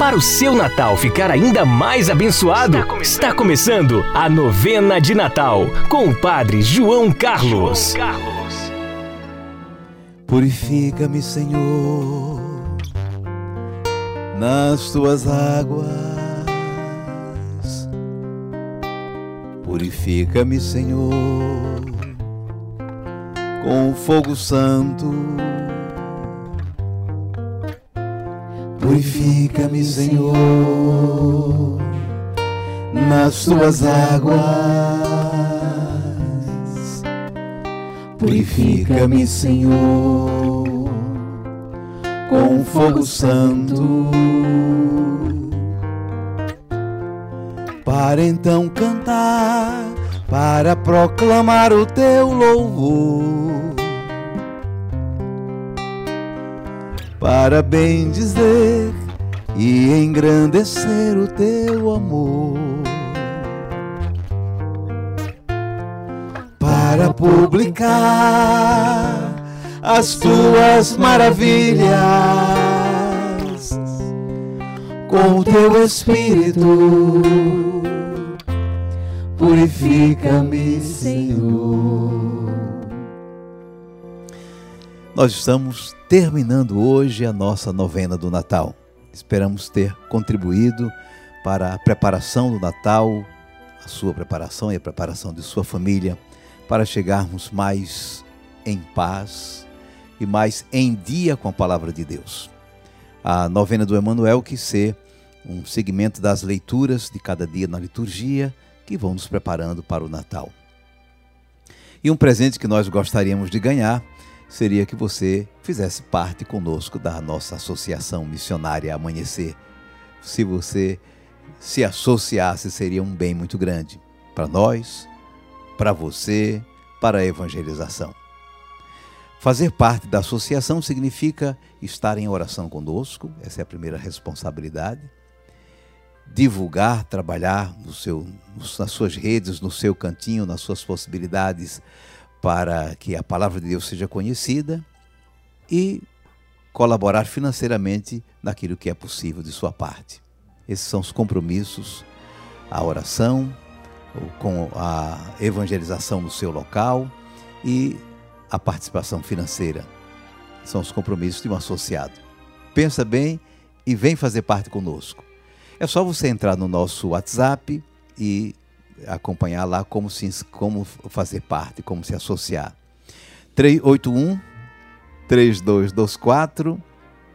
Para o seu Natal ficar ainda mais abençoado, está começando, a novena de Natal com o Padre João Carlos. Purifica-me, Senhor, nas tuas águas. Purifica-me, Senhor, com o fogo santo. Purifica-me, Senhor, nas tuas águas. Purifica-me, Senhor, com fogo santo. Para então cantar, para proclamar o teu louvor. Para bem dizer e engrandecer o teu amor. Para publicar as tuas maravilhas com o teu espírito. Purifica-me, Senhor. Nós estamos terminando hoje a nossa novena do Natal. Esperamos ter contribuído para a preparação do Natal, a sua preparação e a preparação de sua família, para chegarmos mais em paz e mais em dia com a palavra de Deus. A novena do Emanuel que ser um segmento das leituras de cada dia na liturgia que vão nos preparando para o Natal. E um presente que nós gostaríamos de ganhar seria que você fizesse parte conosco da nossa associação missionária Amanhecer. Se você se associasse, seria um bem muito grande para nós, para você, para a evangelização. Fazer parte da associação significa estar em oração conosco, essa é a primeira responsabilidade. Divulgar, trabalhar no seu, nas suas redes, no seu cantinho, nas suas possibilidades, para que a palavra de Deus seja conhecida e colaborar financeiramente naquilo que é possível de sua parte. Esses são os compromissos, a oração, com a evangelização no seu local e a participação financeira. São os compromissos de um associado. Pensa bem e vem fazer parte conosco. É só você entrar no nosso WhatsApp e acompanhar lá como, se, como fazer parte, como se associar. 381 3224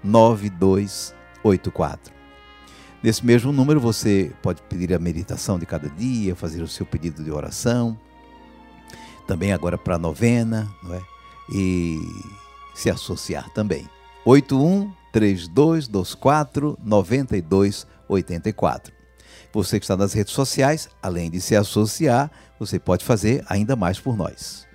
9284. Nesse mesmo número você pode pedir a meditação de cada dia, fazer o seu pedido de oração, também agora para a novena, não é? E se associar também. 81 3224 9284. Você que está nas redes sociais, além de se associar, você pode fazer ainda mais por nós.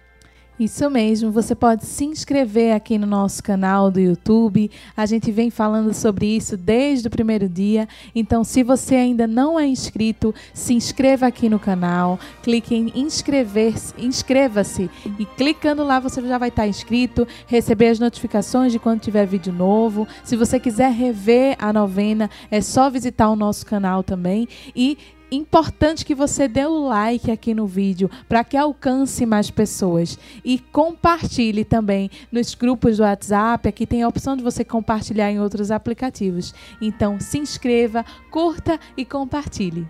Isso mesmo, você pode se inscrever aqui no nosso canal do YouTube. A gente vem falando sobre isso desde o primeiro dia. Então, se você ainda não é inscrito, se inscreva aqui no canal, clique em inscrever-se, inscreva-se e clicando lá você já vai estar inscrito, receber as notificações de quando tiver vídeo novo. Se você quiser rever a novena, é só visitar o nosso canal também e importante que você dê o like aqui no vídeo para que alcance mais pessoas e compartilhe também nos grupos do WhatsApp. Aqui tem a opção de você compartilhar em outros aplicativos. Então, se inscreva, curta e compartilhe.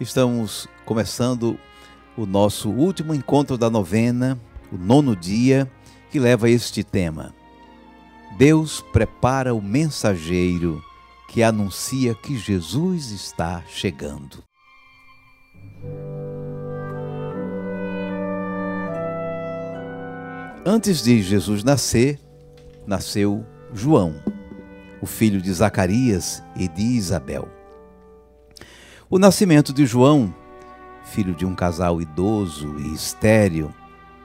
Estamos começando o nosso último encontro da novena, o nono dia, que leva este tema. Deus prepara o mensageiro que anuncia que Jesus está chegando. Antes de Jesus nascer, nasceu João, o filho de Zacarias e de Isabel. O nascimento de João, filho de um casal idoso e estéril,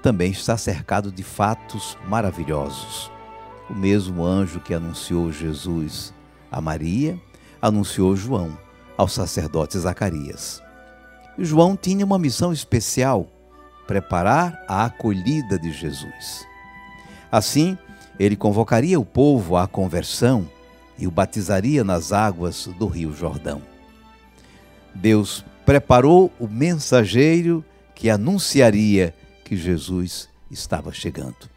também está cercado de fatos maravilhosos. O mesmo anjo que anunciou Jesus a Maria, anunciou João ao sacerdote Zacarias. João tinha uma missão especial: preparar a acolhida de Jesus. Assim, ele convocaria o povo à conversão e o batizaria nas águas do Rio Jordão. Deus preparou o mensageiro que anunciaria que Jesus estava chegando.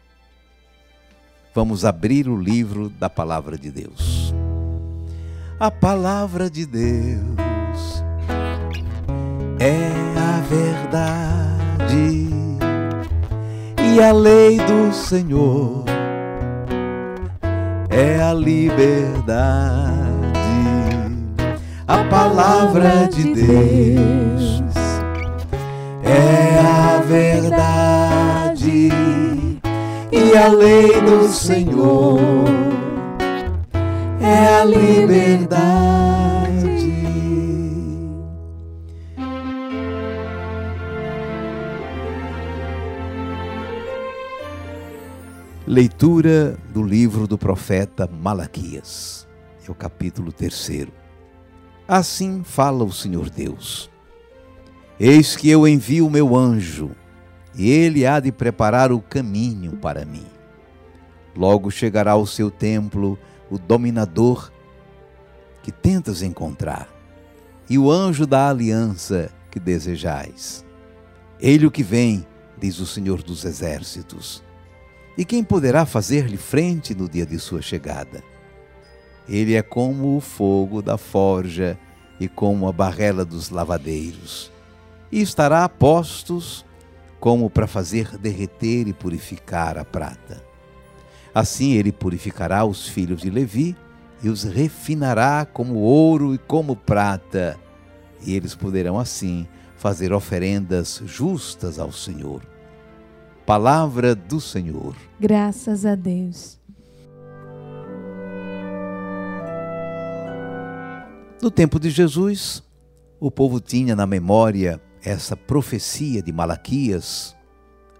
Vamos abrir o livro da Palavra de Deus. A Palavra de Deus é a verdade e a lei do Senhor é a liberdade. A palavra de Deus é a verdade e a lei do Senhor é a liberdade. Leitura do livro do profeta Malaquias, é o capítulo terceiro. Assim fala o Senhor Deus: Eis que eu envio o meu anjo, e ele há de preparar o caminho para mim. Logo chegará ao seu templo o dominador que tentas encontrar, e o anjo da aliança que desejais. Ele o que vem, diz o Senhor dos Exércitos. E quem poderá fazer-lhe frente no dia de sua chegada? Ele é como o fogo da forja e como a barrela dos lavadeiros, e estará a postos como para fazer derreter e purificar a prata. Assim ele purificará os filhos de Levi e os refinará como ouro e como prata, e eles poderão assim fazer oferendas justas ao Senhor. Palavra do Senhor. Graças a Deus. No tempo de Jesus, o povo tinha na memória essa profecia de Malaquias.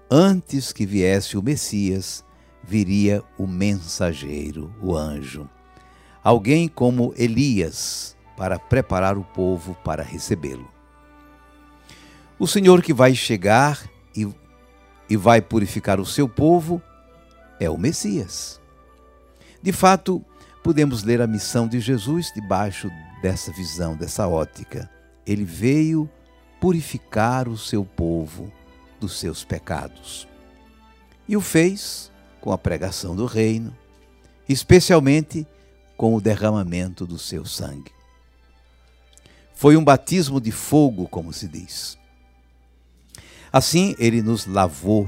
Antes que viesse o Messias, viria o mensageiro, o anjo. Alguém como Elias, para preparar o povo para recebê-lo. O Senhor que vai chegar e e vai purificar o seu povo é o Messias. De fato, podemos ler a missão de Jesus debaixo dessa visão, dessa ótica. Ele veio purificar o seu povo dos seus pecados. E o fez com a pregação do reino, especialmente com o derramamento do seu sangue. Foi um batismo de fogo, como se diz. Assim, ele nos lavou,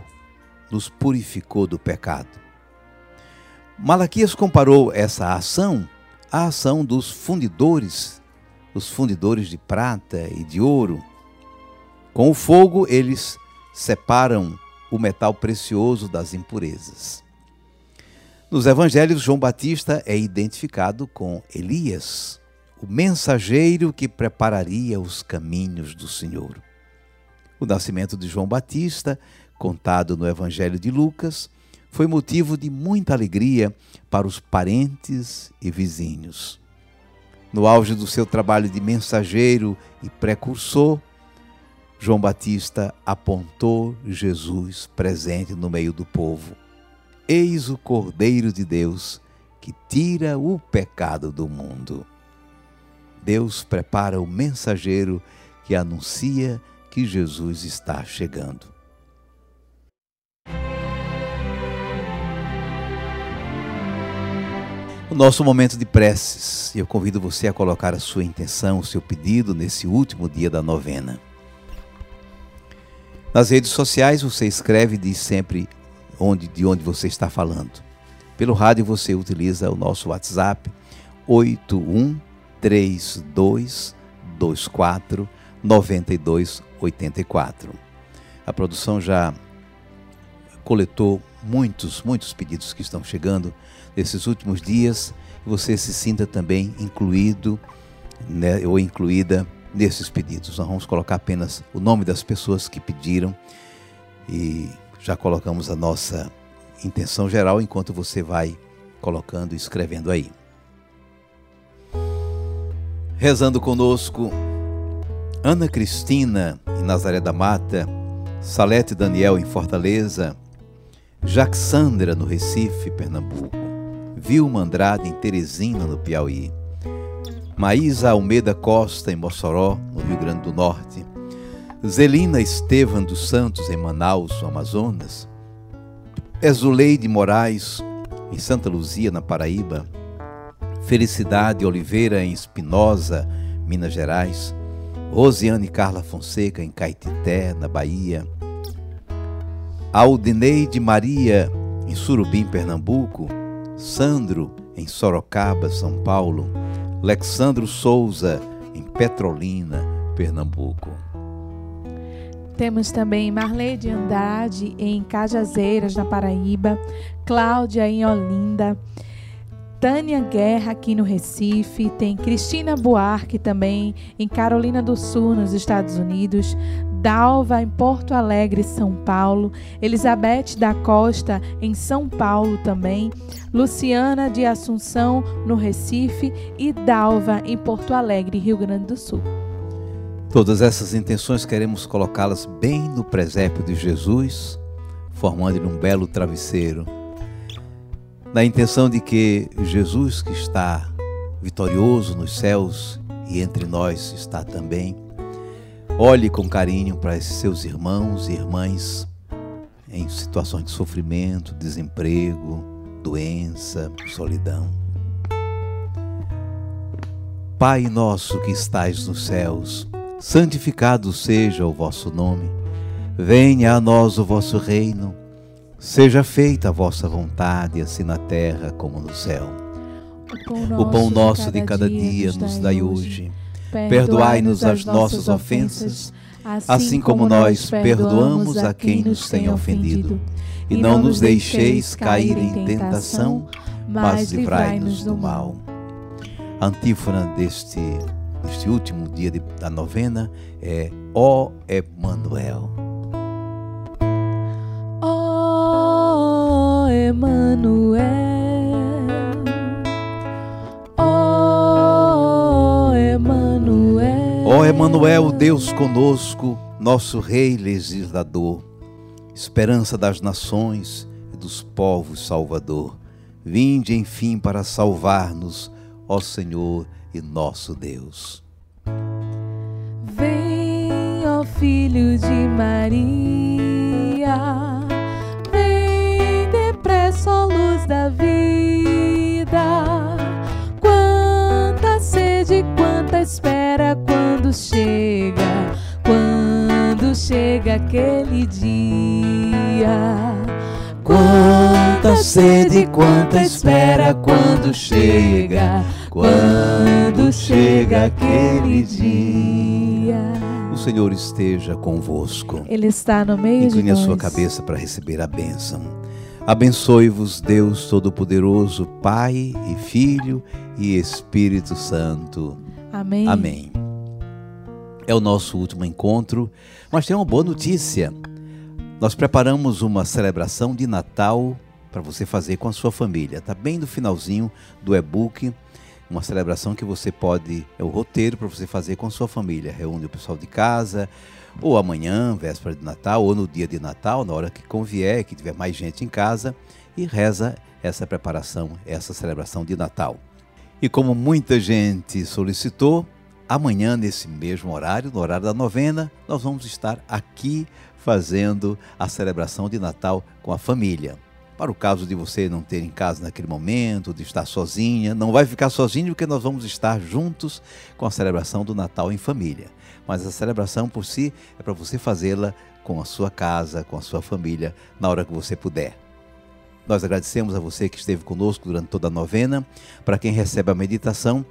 nos purificou do pecado. Malaquias comparou essa ação à ação dos fundidores, os fundidores de prata e de ouro. Com o fogo, eles separam o metal precioso das impurezas. Nos evangelhos, João Batista é identificado com Elias, o mensageiro que prepararia os caminhos do Senhor. O nascimento de João Batista, contado no Evangelho de Lucas, foi motivo de muita alegria para os parentes e vizinhos. No auge do seu trabalho de mensageiro e precursor, João Batista apontou Jesus presente no meio do povo. Eis o Cordeiro de Deus que tira o pecado do mundo. Deus prepara o mensageiro que anuncia que Jesus está chegando. O nosso momento de preces. Eu convido você a colocar a sua intenção, o seu pedido nesse último dia da novena. Nas redes sociais você escreve e diz sempre onde, de onde você está falando. Pelo rádio você utiliza o nosso WhatsApp 813224 9284. A produção já coletou muitos, muitos pedidos que estão chegando nesses últimos dias. Você se sinta também incluído né, ou incluída nesses pedidos. Nós vamos colocar apenas o nome das pessoas que pediram e já colocamos a nossa intenção geral enquanto você vai colocando e escrevendo aí. Rezando conosco, Ana Cristina em Nazaré da Mata, Salete Daniel em Fortaleza, Jaxandra no Recife, Pernambuco, Vilma Andrade em Teresina, no Piauí, Maísa Almeida Costa em Mossoró, no Rio Grande do Norte, Zelina Estevam dos Santos em Manaus, no Amazonas, Ezuleide Moraes em Santa Luzia, na Paraíba, Felicidade Oliveira em Espinosa, Minas Gerais, Rosiane Carla Fonseca em Caetité, na Bahia, Aldineide Maria em Surubim, Pernambuco, Sandro em Sorocaba, São Paulo, Alexandro Souza em Petrolina, Pernambuco. Temos também Marley de Andrade em Cajazeiras, na Paraíba, Cláudia em Olinda, Tânia Guerra aqui no Recife, tem Cristina Buarque também em Carolina do Sul, nos Estados Unidos, Dalva em Porto Alegre, São Paulo, Elizabeth da Costa em São Paulo também, Luciana de Assunção no Recife e Dalva em Porto Alegre, Rio Grande do Sul. Todas essas intenções queremos colocá-las bem no presépio de Jesus, formando-lhe um belo travesseiro na intenção de que Jesus, que está vitorioso nos céus e entre nós está também, olhe com carinho para seus irmãos e irmãs em situações de sofrimento, desemprego, doença, solidão. Pai nosso que estais nos céus, santificado seja o vosso nome. Venha a nós o vosso reino Seja feita a vossa vontade, assim na terra como no céu. O pão nosso de cada dia nos dai hoje. Perdoai-nos as nossas ofensas, assim, assim como nós perdoamos a quem nos tem ofendido. E não nos deixeis cair em tentação, mas livrai-nos do mal. A antífona deste, deste último dia de, da novena é Ó Emanuel. Emanuel. Ó oh, Emanuel. Ó oh, Emanuel, Deus conosco, nosso rei legislador, esperança das nações e dos povos salvador. Vinde enfim para salvar-nos, ó Senhor e nosso Deus. Vem, ó Filho de Maria da vida. Quanta sede, quanta espera quando chega, quando chega aquele dia. Quanta sede, quanta espera quando chega, quando chega aquele dia. O Senhor esteja convosco. Ele está no meio Incline de nós. a sua cabeça para receber a bênção. Abençoe-vos, Deus Todo-Poderoso, Pai e Filho e Espírito Santo. Amém. Amém. É o nosso último encontro, mas tem uma boa notícia. Nós preparamos uma celebração de Natal para você fazer com a sua família. Está bem no finalzinho do e-book. Uma celebração que você pode, é o roteiro para você fazer com a sua família. Reúne o pessoal de casa, ou amanhã, véspera de Natal, ou no dia de Natal, na hora que convier, que tiver mais gente em casa, e reza essa preparação, essa celebração de Natal. E como muita gente solicitou, amanhã, nesse mesmo horário, no horário da novena, nós vamos estar aqui fazendo a celebração de Natal com a família. Para o caso de você não ter em casa naquele momento, de estar sozinha, não vai ficar sozinho porque nós vamos estar juntos com a celebração do Natal em família. Mas a celebração por si é para você fazê-la com a sua casa, com a sua família, na hora que você puder. Nós agradecemos a você que esteve conosco durante toda a novena. Para quem recebe a meditação,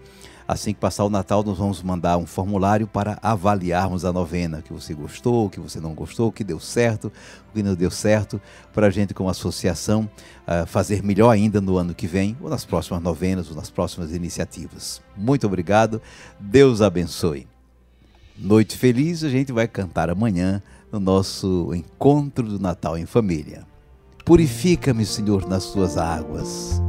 assim que passar o Natal, nós vamos mandar um formulário para avaliarmos a novena. O que você gostou, o que você não gostou, o que deu certo, o que não deu certo, para a gente, como associação, uh, fazer melhor ainda no ano que vem, ou nas próximas novenas, ou nas próximas iniciativas. Muito obrigado. Deus abençoe. Noite feliz, a gente vai cantar amanhã no nosso encontro do Natal em família. Purifica-me, Senhor, nas tuas águas.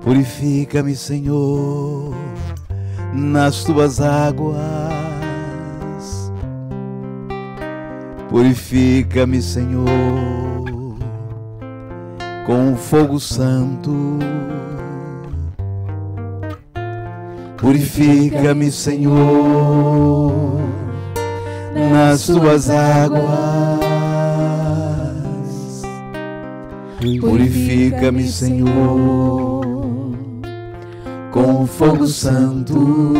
Purifica-me, Senhor, nas tuas águas. Purifica-me, Senhor, com o fogo santo. Purifica-me, Senhor, nas tuas águas. Purifica-me, Senhor, com o fogo santo.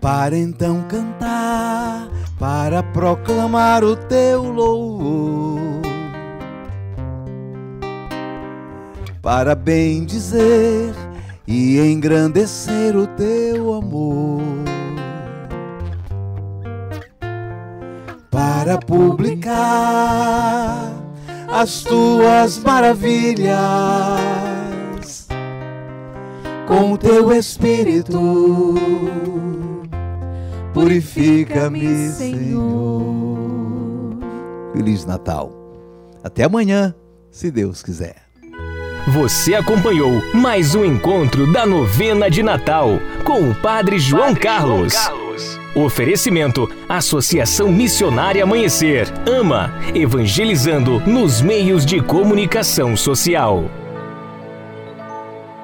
Para então cantar, para proclamar o teu louvor. Para bem dizer e engrandecer o teu amor. para publicar as tuas maravilhas com o teu espírito. Purifica-me, Senhor. Feliz Natal. Até amanhã, se Deus quiser. Você acompanhou mais um encontro da novena de Natal com o Padre João Padre Carlos. João Carlos. Oferecimento: Associação Missionária Amanhecer. Ama, evangelizando nos meios de comunicação social.